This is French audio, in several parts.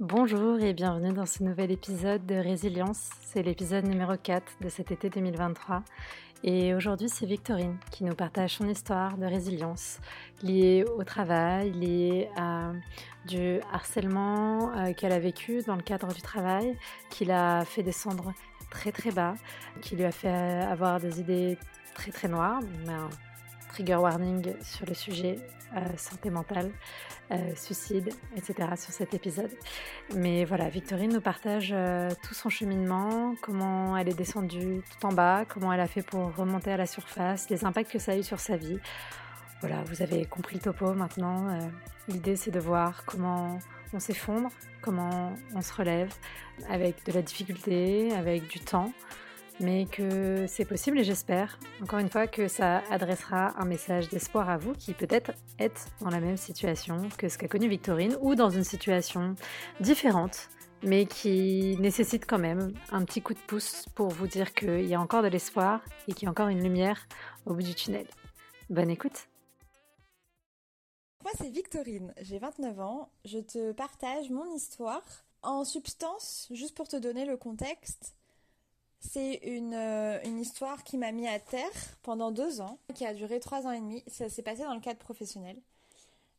Bonjour et bienvenue dans ce nouvel épisode de Résilience. C'est l'épisode numéro 4 de cet été 2023. Et aujourd'hui, c'est Victorine qui nous partage son histoire de résilience liée au travail, liée à du harcèlement euh, qu'elle a vécu dans le cadre du travail, qui l'a fait descendre très très bas, qui lui a fait avoir des idées très très noires, un trigger warning sur le sujet euh, santé mentale, euh, suicide, etc. sur cet épisode. Mais voilà, Victorine nous partage euh, tout son cheminement, comment elle est descendue tout en bas, comment elle a fait pour remonter à la surface, les impacts que ça a eu sur sa vie. Voilà, vous avez compris le topo maintenant. L'idée c'est de voir comment on s'effondre, comment on se relève avec de la difficulté, avec du temps mais que c'est possible et j'espère, encore une fois, que ça adressera un message d'espoir à vous qui peut-être êtes dans la même situation que ce qu'a connu Victorine ou dans une situation différente, mais qui nécessite quand même un petit coup de pouce pour vous dire qu'il y a encore de l'espoir et qu'il y a encore une lumière au bout du tunnel. Bonne écoute Moi c'est Victorine, j'ai 29 ans, je te partage mon histoire. En substance, juste pour te donner le contexte, c'est une, euh, une, histoire qui m'a mis à terre pendant deux ans, qui a duré trois ans et demi. Ça s'est passé dans le cadre professionnel.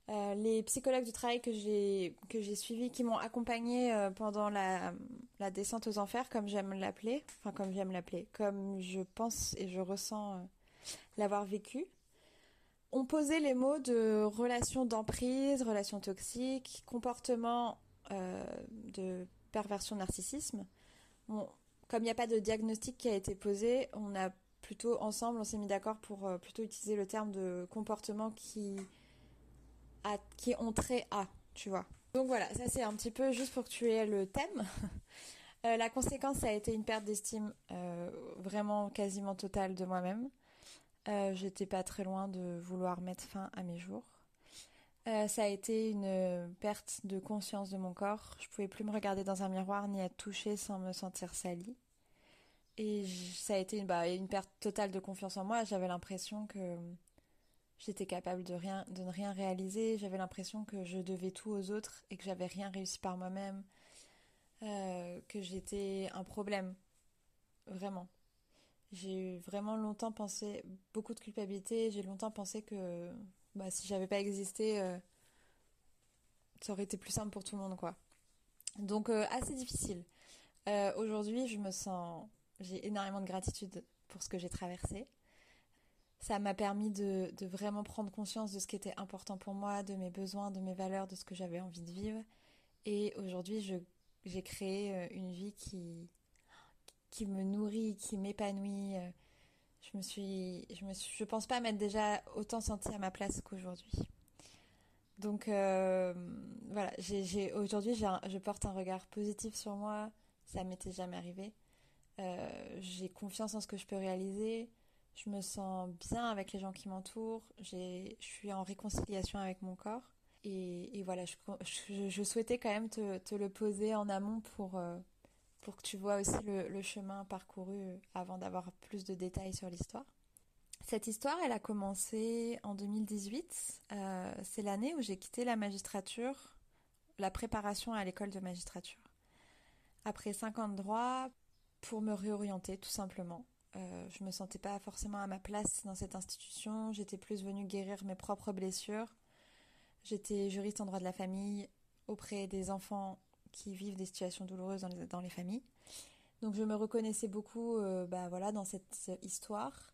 Euh, les psychologues du travail que j'ai suivis, qui m'ont accompagnée euh, pendant la, descente aux enfers, comme j'aime l'appeler, enfin comme j'aime l'appeler, comme je pense et je ressens l'avoir vécu, ont posé les mots de relation d'emprise, relation toxique, comportement de perversion narcissisme. Comme il n'y a pas de diagnostic qui a été posé, on a plutôt ensemble, on s'est mis d'accord pour euh, plutôt utiliser le terme de comportement qui a, qui ont trait à, tu vois. Donc voilà, ça c'est un petit peu juste pour que tu aies le thème. Euh, la conséquence, ça a été une perte d'estime euh, vraiment quasiment totale de moi-même. J'étais pas très loin de vouloir mettre fin à mes jours. ça a été une perte de conscience de mon corps. Je pouvais plus me regarder dans un miroir ni être touchée sans me sentir salie. Et ça a été une, bah, une perte totale de confiance en moi. J'avais l'impression que j'étais capable de, rien, de ne rien réaliser. J'avais l'impression que je devais tout aux autres et que j'avais rien réussi par moi-même. Euh, que j'étais un problème. Vraiment. J'ai vraiment longtemps pensé, beaucoup de culpabilité. J'ai longtemps pensé que bah, si j'avais pas existé, euh, ça aurait été plus simple pour tout le monde, quoi. Donc, euh, assez difficile. Aujourd'hui, je me sens j'ai énormément de gratitude pour ce que j'ai traversé. Ça m'a permis de, vraiment prendre conscience de ce qui était important pour moi, de mes besoins, de mes valeurs, de ce que j'avais envie de vivre. Et aujourd'hui, j'ai créé euh, une vie qui, me nourrit, qui m'épanouit. Euh, je me pense pas m'être déjà autant sentie à ma place qu'aujourd'hui. Donc euh, voilà, aujourd'hui, je porte un regard positif sur moi. Ça m'était jamais arrivé. Euh, j'ai confiance en ce que je peux réaliser. Je me sens bien avec les gens qui m'entourent. Je suis en réconciliation avec mon corps. Et, voilà, je, souhaitais quand même te, le poser en amont pour, euh, pour que tu vois aussi le, chemin parcouru avant d'avoir plus de détails sur l'histoire. Cette histoire, elle a commencé en 2018. Euh, c'est l'année où j'ai quitté la magistrature, la préparation à l'école de magistrature. Après 5 ans de droit, pour me réorienter tout simplement. Euh, je me sentais pas forcément à ma place dans cette institution. J'étais plus venue guérir mes propres blessures. J'étais juriste en droit de la famille auprès des enfants qui vivent des situations douloureuses dans les, familles. Donc je me reconnaissais beaucoup euh, bah, voilà, dans cette histoire.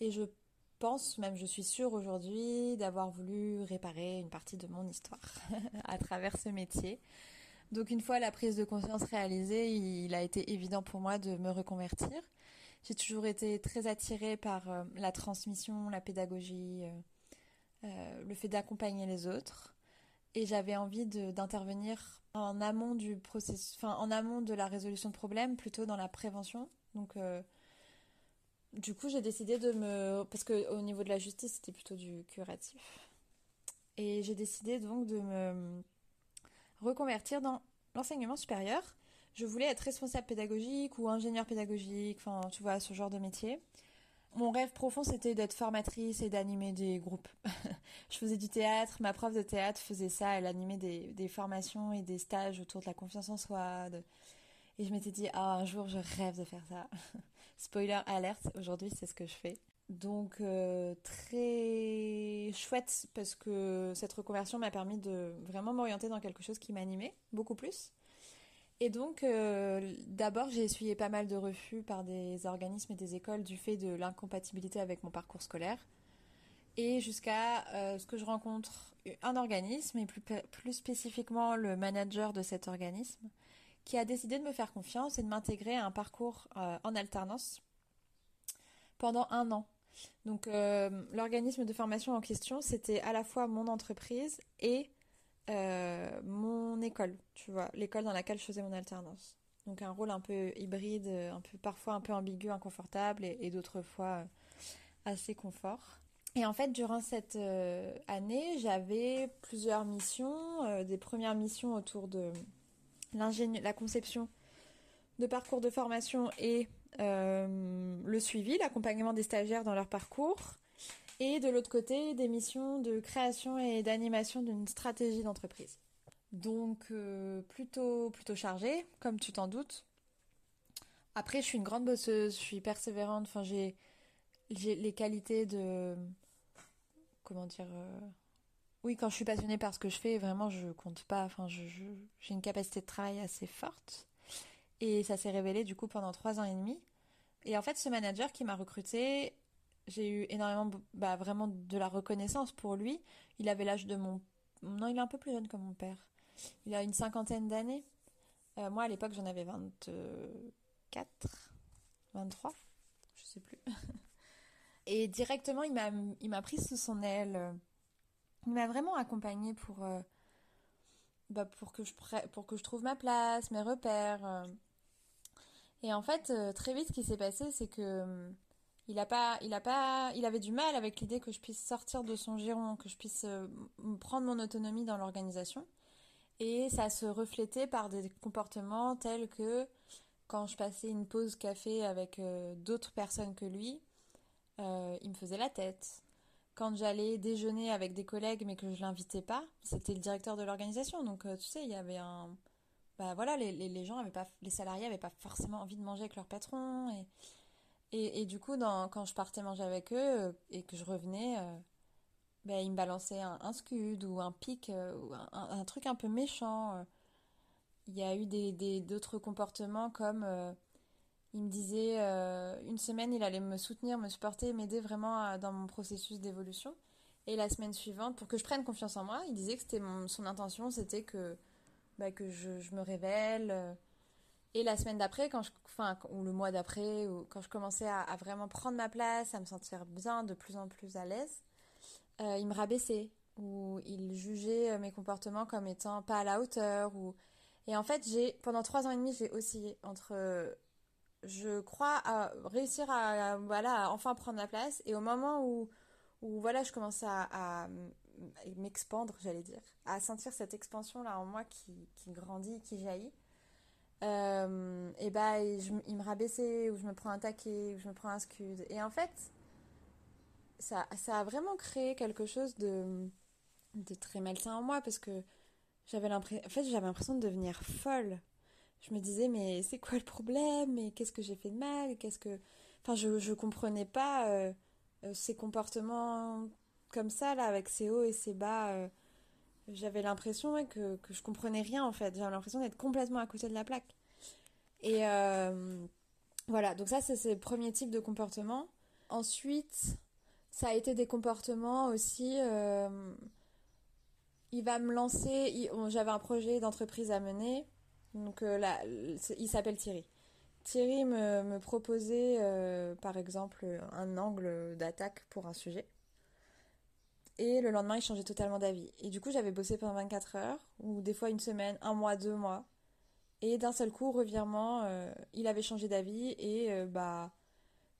Et je pense, même je suis sûre aujourd'hui, d'avoir voulu réparer une partie de mon histoire à travers ce métier. Donc une fois la prise de conscience réalisée, il a été évident pour moi de me reconvertir. J'ai toujours été très attirée par euh, la transmission, la pédagogie, euh, euh, le fait d'accompagner les autres. Et j'avais envie d'intervenir en amont du en amont de la résolution de problèmes, plutôt dans la prévention. Donc du coup, j'ai décidé de me parce que au niveau de la justice, c'était plutôt du curatif. Et j'ai décidé donc de me reconvertir dans l'enseignement supérieur. Je voulais être responsable pédagogique ou ingénieur pédagogique, enfin, tu vois, ce genre de métier. Mon rêve profond, c'était d'être formatrice et d'animer des groupes. je faisais du théâtre, ma prof de théâtre faisait ça, elle animait des, formations et des stages autour de la confiance en soi. Et je m'étais dit, ah, un jour, je rêve de faire ça. Spoiler alerte, aujourd'hui, c'est ce que je fais. Donc, euh, très chouette parce que cette reconversion m'a permis de vraiment m'orienter dans quelque chose qui m'animait beaucoup plus. Et donc, euh, d'abord, j'ai essuyé pas mal de refus par des organismes et des écoles du fait de l'incompatibilité avec mon parcours scolaire. Et jusqu'à euh, ce que je rencontre un organisme, et plus, plus spécifiquement le manager de cet organisme, qui a décidé de me faire confiance et de m'intégrer à un parcours en alternance pendant un an. Donc, l'organisme de formation en question, c'était à la fois mon entreprise et euh, mon école, tu vois, l'école dans laquelle je faisais mon alternance. Donc un rôle un peu hybride, un peu parfois un peu ambigu, inconfortable et, d'autres fois euh, assez confort. Et en fait, durant cette euh, année, j'avais plusieurs missions, des premières missions autour de la conception de parcours de formation et le suivi, l'accompagnement des stagiaires dans leur parcours, et de l'autre côté des missions de création et d'animation d'une stratégie d'entreprise. Donc euh, plutôt plutôt chargé, comme tu t'en doutes. Après, je suis une grande bosseuse, je suis persévérante. Enfin, j'ai j'ai les qualités de comment dire. Euh, oui, quand je suis passionnée par ce que je fais, vraiment, je compte pas. Enfin, je, j'ai une capacité de travail assez forte. Et ça s'est révélé du coup pendant trois ans et demi. Et en fait, ce manager qui m'a recrutée j'ai eu énormément, bah, vraiment de la reconnaissance pour lui. Il avait l'âge de mon... Non, il est un peu plus jeune que mon père. Il a une cinquantaine d'années. Euh, moi, à l'époque, j'en avais 24, 23, je sais plus. Et directement, il m'a, il m'a pris sous son aile. Il m'a vraiment accompagnée pour, euh, bah, pour, que je, pour que je trouve ma place, mes repères. Euh. Et en fait, très vite, ce qui s'est passé, c'est que il a pas, il a pas, il avait du mal avec l'idée que je puisse sortir de son giron, que je puisse euh, prendre mon autonomie dans l'organisation. Et ça se reflétait par des comportements tels que quand je passais une pause café avec euh, d'autres personnes que lui, euh, il me faisait la tête. Quand j'allais déjeuner avec des collègues mais que je l'invitais pas, c'était le directeur de l'organisation. Donc tu sais, il y avait un, bah voilà, les, les, gens avaient pas, les salariés avaient pas forcément envie de manger avec leur patron et et, du coup, quand je partais manger avec eux euh, et que je revenais, euh, ben, ils me balançaient un, scud ou un pic euh, ou un, truc un peu méchant. Il y a eu des, d'autres comportements comme il me disait une semaine il allait me soutenir, me supporter, m'aider vraiment dans mon processus d'évolution. Et la semaine suivante, pour que je prenne confiance en moi, il disait que c'était son intention, c'était que, bah, que je, me révèle et la semaine d'après, quand je, enfin, ou le mois d'après, ou quand je commençais à, vraiment prendre ma place, à me sentir bien, de plus en plus à l'aise, euh, il me rabaissait ou il jugeait euh, mes comportements comme étant pas à la hauteur. Ou... Et en fait, j'ai pendant trois ans et demi, j'ai oscillé entre, je crois, à réussir à, voilà, enfin prendre ma place, et au moment où, où voilà, je commençais à, à m'expandre, j'allais dire, à sentir cette expansion là en moi qui, qui grandit, qui jaillit. Euh, et bah il me rabaissait ou je me prends un taquet ou je me prends un scud. Et en fait ça, ça a vraiment créé quelque chose de, de très malsain en moi parce que j'avais l'impression en fait j'avais l'impression de devenir folle. Je me disais mais c'est quoi le problème? Mais qu'est-ce que j'ai fait de mal? Qu'est-ce que enfin je je comprenais pas euh, euh, ces comportements comme ça là avec ces hauts et ces bas j'avais l'impression que, que je comprenais rien en fait. J'avais l'impression d'être complètement à côté de la plaque. Et euh, voilà, donc ça c'est le premier type de comportement. Ensuite, ça a été des comportements aussi. Euh, il va me lancer. J'avais un projet d'entreprise à mener. Donc euh, là, il s'appelle Thierry. Thierry me proposait par exemple un angle d'attaque pour un sujet. Et le lendemain, il changeait totalement d'avis. Et du coup, j'avais bossé pendant 24 heures, ou des fois une semaine, un mois, deux mois. Et d'un seul coup, revirement, euh, il avait changé d'avis et euh, bah,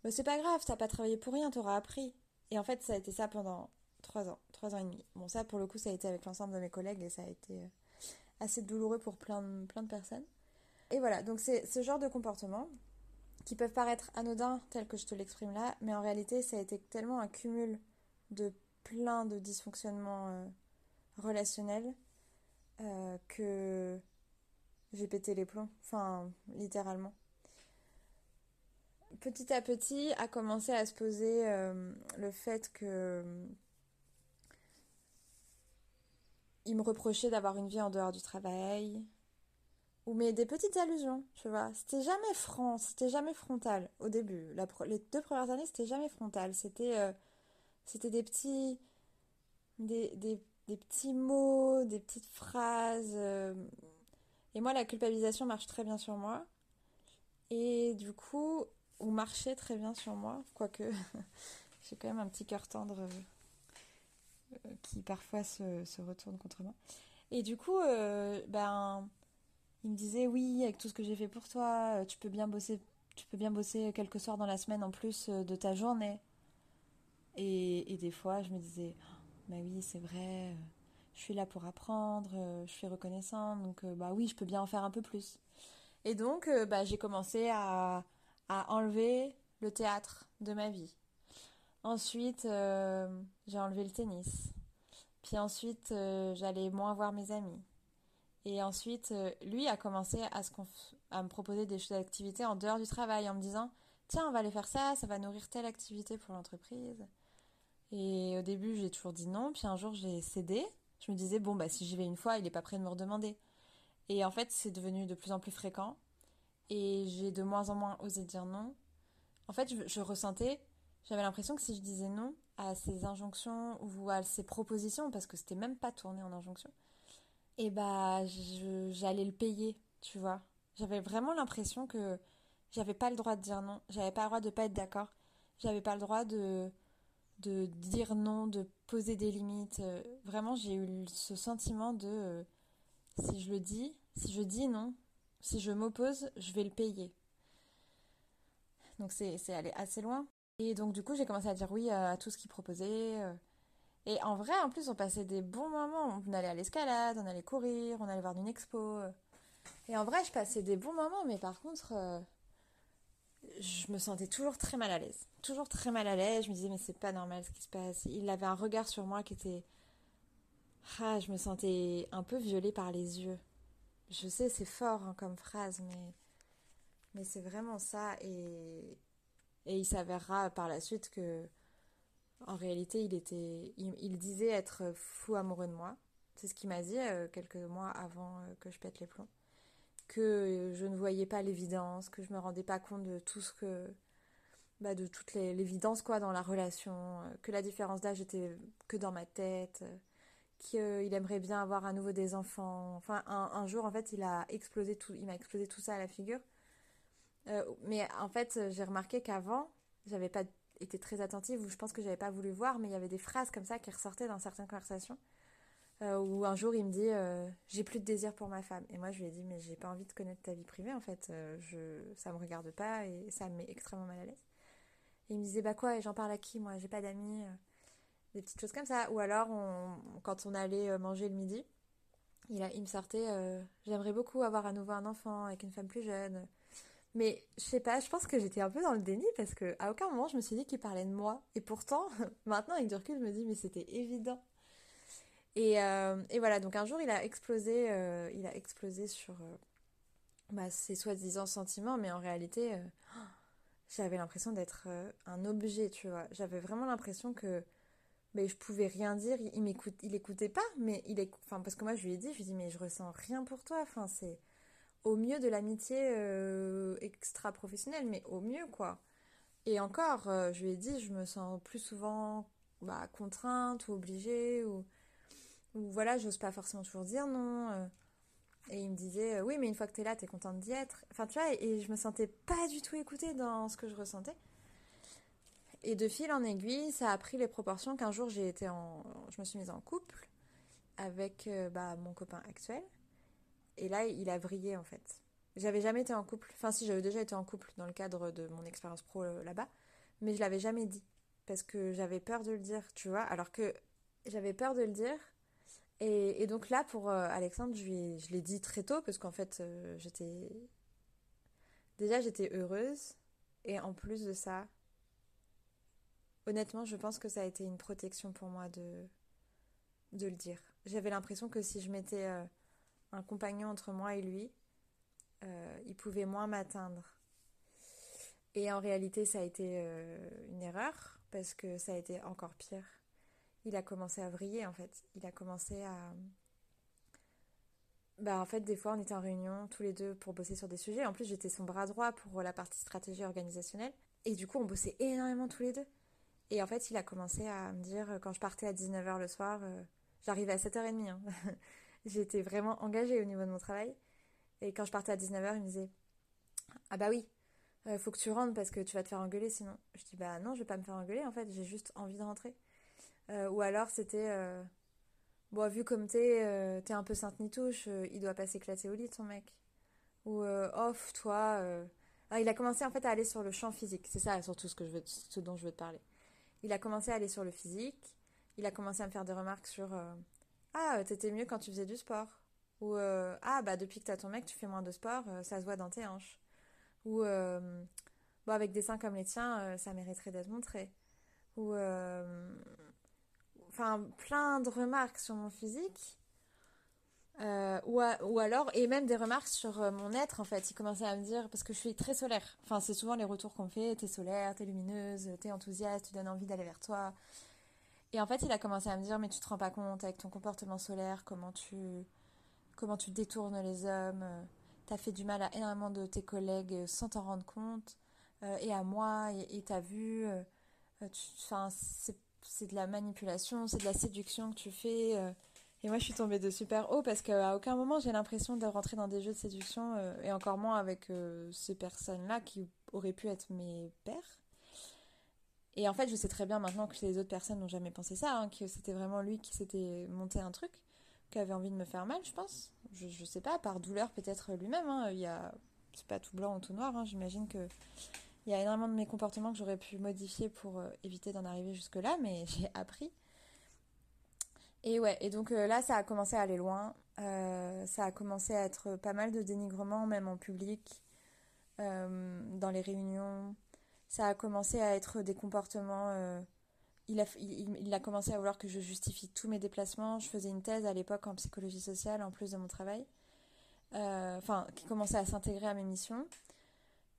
bah, c'est pas grave, t'as pas travaillé pour rien, t'auras appris. Et en fait, ça a été ça pendant trois ans, trois ans et demi. Bon, ça pour le coup, ça a été avec l'ensemble de mes collègues et ça a été euh, assez douloureux pour plein de, plein de personnes. Et voilà, donc c'est ce genre de comportement qui peuvent paraître anodins tels que je te l'exprime là, mais en réalité ça a été tellement un cumul de plein de dysfonctionnements euh, relationnels euh, que j'ai pété les plombs, enfin littéralement. Petit à petit a commencé à se poser euh, le fait que il me reprochait d'avoir une vie en dehors du travail, ou mais des petites allusions, tu vois. C'était jamais franc, c'était jamais frontal au début. les deux premières années, c'était jamais frontal. C'était c'était des petits des, petits mots, des petites phrases. Euh. Et moi, la culpabilisation marche très bien sur moi. Et du coup, ou marchait très bien sur moi, quoique j'ai quand même un petit cœur tendre euh, qui parfois se, retourne contre moi. Et du coup, ben il me disait oui, avec tout ce que j'ai fait pour toi, euh, tu peux bien bosser, tu peux bien bosser quelques soirs dans la semaine en plus euh, de ta journée. Et, des fois, je me disais, bah oui, c'est vrai, euh, je suis là pour apprendre, je suis reconnaissante, donc bah oui, je peux bien en faire un peu plus. Et donc, bah, j'ai commencé à, enlever le théâtre de ma vie. Ensuite, j'ai enlevé le tennis. Puis ensuite, j'allais moins voir mes amis. Et ensuite, euh, lui a commencé à, à me proposer des activités en dehors du travail en me disant Tiens, on va aller faire ça, ça va nourrir telle activité pour l'entreprise. Et au début, j'ai toujours dit non. Puis un jour, j'ai cédé. Je me disais Bon, bah, si j'y vais une fois, il n'est pas prêt de me redemander. Et en fait, c'est devenu de plus en plus fréquent. Et j'ai de moins en moins osé dire non. En fait, je, je ressentais, j'avais l'impression que si je disais non à ces injonctions ou à ces propositions, parce que c'était même pas tourné en injonction, et bah j'allais le payer, tu vois. J'avais vraiment l'impression que j'avais pas le droit de dire non, j'avais pas le droit de pas être d'accord, j'avais pas le droit de de dire non, de poser des limites. Euh, vraiment, j'ai eu ce sentiment de euh, si je le dis, si je dis non, si je m'oppose, je vais le payer. Donc c'est allé assez loin. Et donc du coup, j'ai commencé à dire oui à, tout ce qu'il proposait. Euh, et en vrai, en plus, on passait des bons moments. On allait à l'escalade, on allait courir, on allait voir une expo. Et en vrai, je passais des bons moments, mais par contre, je me sentais toujours très mal à l'aise. Toujours très mal à l'aise. Je me disais, mais c'est pas normal ce qui se passe. Il avait un regard sur moi qui était. Ah, je me sentais un peu violée par les yeux. Je sais, c'est fort hein, comme phrase, mais, mais c'est vraiment ça. Et, et il s'avérera par la suite que en réalité, il, était, il, disait être fou amoureux de moi. C'est ce qu'il m'a dit euh, quelques mois avant euh, que je pète les plombs. Que je ne voyais pas l'évidence, que je me rendais pas compte de tout ce que. Bah, de toute l'évidence quoi dans la relation, euh, que la différence d'âge était que dans ma tête, qu'il aimerait bien avoir à nouveau des enfants. Enfin, un, jour, en fait, il a explosé tout, il m'a explosé tout ça à la figure. mais en fait, j'ai remarqué qu'avant, j'avais pas était très attentive, où je pense que j'avais pas voulu voir, mais il y avait des phrases comme ça qui ressortaient dans certaines conversations. Euh, où un jour il me dit euh, j'ai plus de désir pour ma femme. Et moi je lui ai dit mais j'ai pas envie de connaître ta vie privée en fait. Euh, je ça me regarde pas et ça me met extrêmement mal à l'aise. Et il me disait bah quoi et j'en parle à qui moi? J'ai pas d'amis des petites choses comme ça. Ou alors quand on allait manger le midi il, a, il me sortait j'aimerais beaucoup avoir à nouveau un enfant avec une femme plus jeune. Mais je sais pas, je pense que j'étais un peu dans le déni parce que à aucun moment je me suis dit qu'il parlait de moi. Et pourtant, maintenant avec du recul, je me dis mais c'était évident. Et, euh, et, voilà, donc un jour il a explosé, euh, il a explosé sur euh, bah, ses soi-disant sentiments, mais en réalité, j'avais l'impression d'être un objet, tu vois. J'avais vraiment l'impression que je pouvais rien dire, il, m'écoute, il pas, mais il est, parce que moi je lui ai dit, je lui ai dit mais je ressens rien pour toi, enfin c'est au mieux de l'amitié euh, extra-professionnelle, mais au mieux, quoi. Et encore, je lui ai dit, je me sens plus souvent bah, contrainte ou obligée, ou, ou voilà, j'ose pas forcément toujours dire non. Euh. et il me disait, oui, mais une fois que tu là, tu es contente d'y être. Enfin, tu vois, et, je me sentais pas du tout écoutée dans ce que je ressentais. Et de fil en aiguille, ça a pris les proportions qu'un jour j'ai été en, je me suis mise en couple avec bah, mon copain actuel. Et là, il a vrillé en fait. J'avais jamais été en couple. Enfin, si, j'avais déjà été en couple dans le cadre de mon expérience pro euh, là-bas. Mais je l'avais jamais dit. Parce que j'avais peur de le dire, tu vois. Alors que j'avais peur de le dire. Et, donc là, pour euh, Alexandre, je, l'ai dit très tôt. Parce qu'en fait, euh, j'étais. Déjà, j'étais heureuse. Et en plus de ça, honnêtement, je pense que ça a été une protection pour moi de, le dire. J'avais l'impression que si je mettais euh, un compagnon entre moi et lui, il pouvait moins m'atteindre. Et en réalité, ça a été une erreur parce que ça a été encore pire. Il a commencé à vriller en fait. Il a commencé à. Bah, en fait, des fois, on était en réunion tous les deux pour bosser sur des sujets. En plus, j'étais son bras droit pour la partie stratégie organisationnelle. Et du coup, on bossait énormément tous les deux. Et en fait, il a commencé à me dire, quand je partais à 19h le soir, euh, j'arrivais à 7h30. Hein. J'étais vraiment engagée au niveau de mon travail. Et quand je partais à 19h, il me disait, ah bah oui, euh, faut que tu rentres parce que tu vas te faire engueuler sinon. Je dis bah non, je vais pas me faire engueuler en fait, j'ai juste envie de rentrer. Euh, ou alors c'était euh, bon vu comme t'es t'es un peu sainte nitouche, il doit pas s'éclater au lit ton mec. Ou off toi. Ah, il a commencé en fait à aller sur le champ physique. C'est ça surtout ce que je veux, ce dont je veux te parler. Il a commencé à aller sur le physique. Il a commencé à me faire des remarques sur ah t'étais mieux quand tu faisais du sport. Ou ah bah depuis que t'as ton mec tu fais moins de sport, ça se voit dans tes hanches ou euh, bon, avec des seins comme les tiens, euh, ça mériterait d'être montré. Ou euh, enfin plein de remarques sur mon physique. ou, ou, alors, et même des remarques sur mon être en fait. Il commençait à me dire, parce que je suis très solaire, enfin c'est souvent les retours qu'on fait, t'es solaire, t'es lumineuse, t'es enthousiaste, tu donnes envie d'aller vers toi. Et en fait, il a commencé à me dire, mais tu te rends pas compte avec ton comportement solaire, comment tu, comment tu détournes les hommes, t'as fait du mal à énormément de tes collègues euh, sans t'en rendre compte, euh, et à moi, et t'as vu, euh, c'est de la manipulation, c'est de la séduction que tu fais. et moi, je suis tombée de super haut parce qu'à aucun moment j'ai l'impression de rentrer dans des jeux de séduction, et encore moins avec ces personnes-là qui auraient pu être mes pères. Et en fait, je sais très bien maintenant que les autres personnes n'ont jamais pensé ça, hein, que c'était vraiment lui qui s'était monté un truc qui avait envie de me faire mal, je pense. Je, je sais pas, par douleur peut-être lui-même. Hein. A, c'est pas tout blanc ou tout noir. Hein. J'imagine que il y a énormément de mes comportements que j'aurais pu modifier pour euh, éviter d'en arriver jusque-là, mais j'ai appris. Et ouais, et donc euh, là, ça a commencé à aller loin. Euh, ça a commencé à être pas mal de dénigrement, même en public, dans les réunions. Ça a commencé à être des comportements il a, il, a commencé à vouloir que je justifie tous mes déplacements. Je faisais une thèse à l'époque en psychologie sociale en plus de mon travail. Enfin, qui commençait à s'intégrer à mes missions.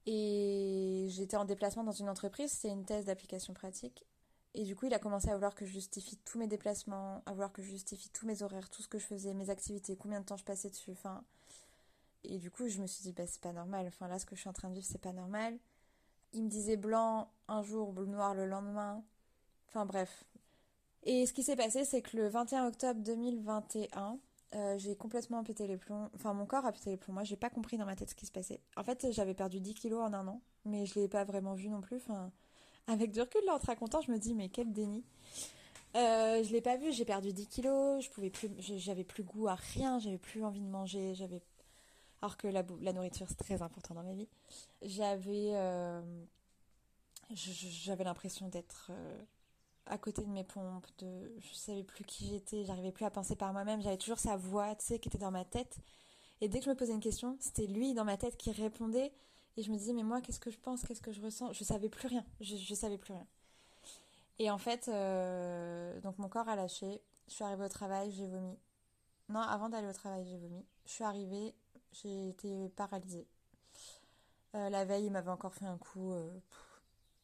Et j'étais en déplacement dans une entreprise, c'était une thèse d'application pratique. Et du coup, il a commencé à vouloir que je justifie tous mes déplacements, à vouloir que je justifie tous mes horaires, tout ce que je faisais, mes activités, combien de temps je passais dessus. Enfin, et du coup, je me suis dit, bah, c'est pas normal. Enfin, là, ce que je suis en train de vivre, c'est pas normal. Il me disait blanc un jour, noir le lendemain. Enfin bref. Et ce qui s'est passé, c'est que le 21 octobre 2021, euh, j'ai complètement pété les plombs. Enfin, mon corps a pété les plombs. Moi, j'ai pas compris dans ma tête ce qui se passait. En fait, j'avais perdu 10 kilos en un an, mais je l'ai pas vraiment vu non plus. Enfin, avec du recul, là, en te racontant, je me dis, mais quel déni. Euh, je l'ai pas vu, j'ai perdu 10 kilos, je pouvais plus, j'avais plus goût à rien, j'avais plus envie de manger, j'avais, alors que la, la nourriture c'est très important dans ma vie. J'avais, euh, j'avais l'impression d'être à côté de mes pompes, de je savais plus qui j'étais, j'arrivais plus à penser par moi-même, j'avais toujours sa voix, tu sais, qui était dans ma tête. Et dès que je me posais une question, c'était lui dans ma tête qui répondait. Et je me disais, mais moi, qu'est-ce que je pense, qu'est-ce que je ressens? Je savais plus rien, je, je savais plus rien. Et en fait, euh, donc mon corps a lâché. Je suis arrivée au travail, j'ai vomi. Non, avant d'aller au travail, j'ai vomi. Je suis arrivée, j'ai été paralysée. Euh, la veille, il m'avait encore fait un coup. Euh,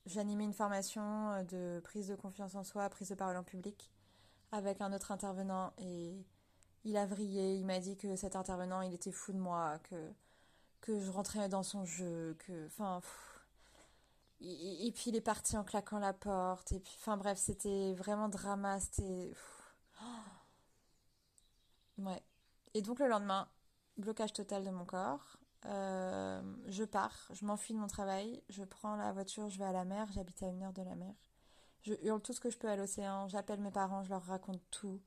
J'animais une formation euh, de prise de confiance en soi, prise de parole en public, avec un autre intervenant et il a vrillé, il m'a dit que cet intervenant, il était fou de moi, que, que je rentrais dans son jeu, que, enfin, et, puis il est parti en claquant la porte, et puis, enfin bref, c'était vraiment drama, c'était, ouais. Et donc le lendemain, blocage total de mon corps, euh, je pars, je m'enfuis de mon travail, je prends la voiture, je vais à la mer, j'habite à une heure de la mer. Je hurle tout ce que je peux à l'océan, j'appelle mes parents, je leur raconte tout.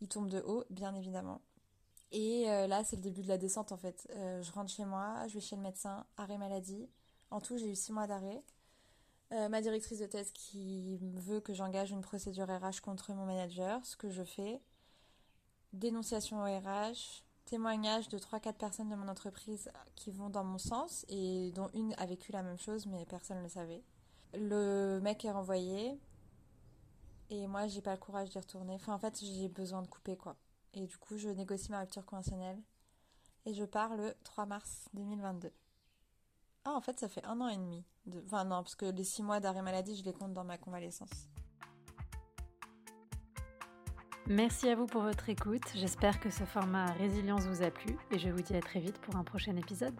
Ils tombent de haut, bien évidemment. Et euh, là, c'est le début de la descente en fait. Euh, je rentre chez moi, je vais chez le médecin, arrêt maladie. En tout, j'ai eu six mois d'arrêt. ma directrice de thèse qui veut que j'engage une procédure RH contre mon manager, ce que je fais. Dénonciation au RH, témoignages de 3-4 personnes de mon entreprise qui vont dans mon sens et dont une a vécu la même chose mais personne ne le savait. Le mec est renvoyé et moi j'ai pas le courage d'y retourner. Enfin en fait j'ai besoin de couper quoi. Et du coup je négocie ma rupture conventionnelle et je pars le 3 mars 2022. Ah en fait ça fait un an et demi. De... Enfin non parce que les 6 mois d'arrêt maladie je les compte dans ma convalescence. Merci à vous pour votre écoute. J'espère que ce format résilience vous a plu et je vous dis à très vite pour un prochain épisode.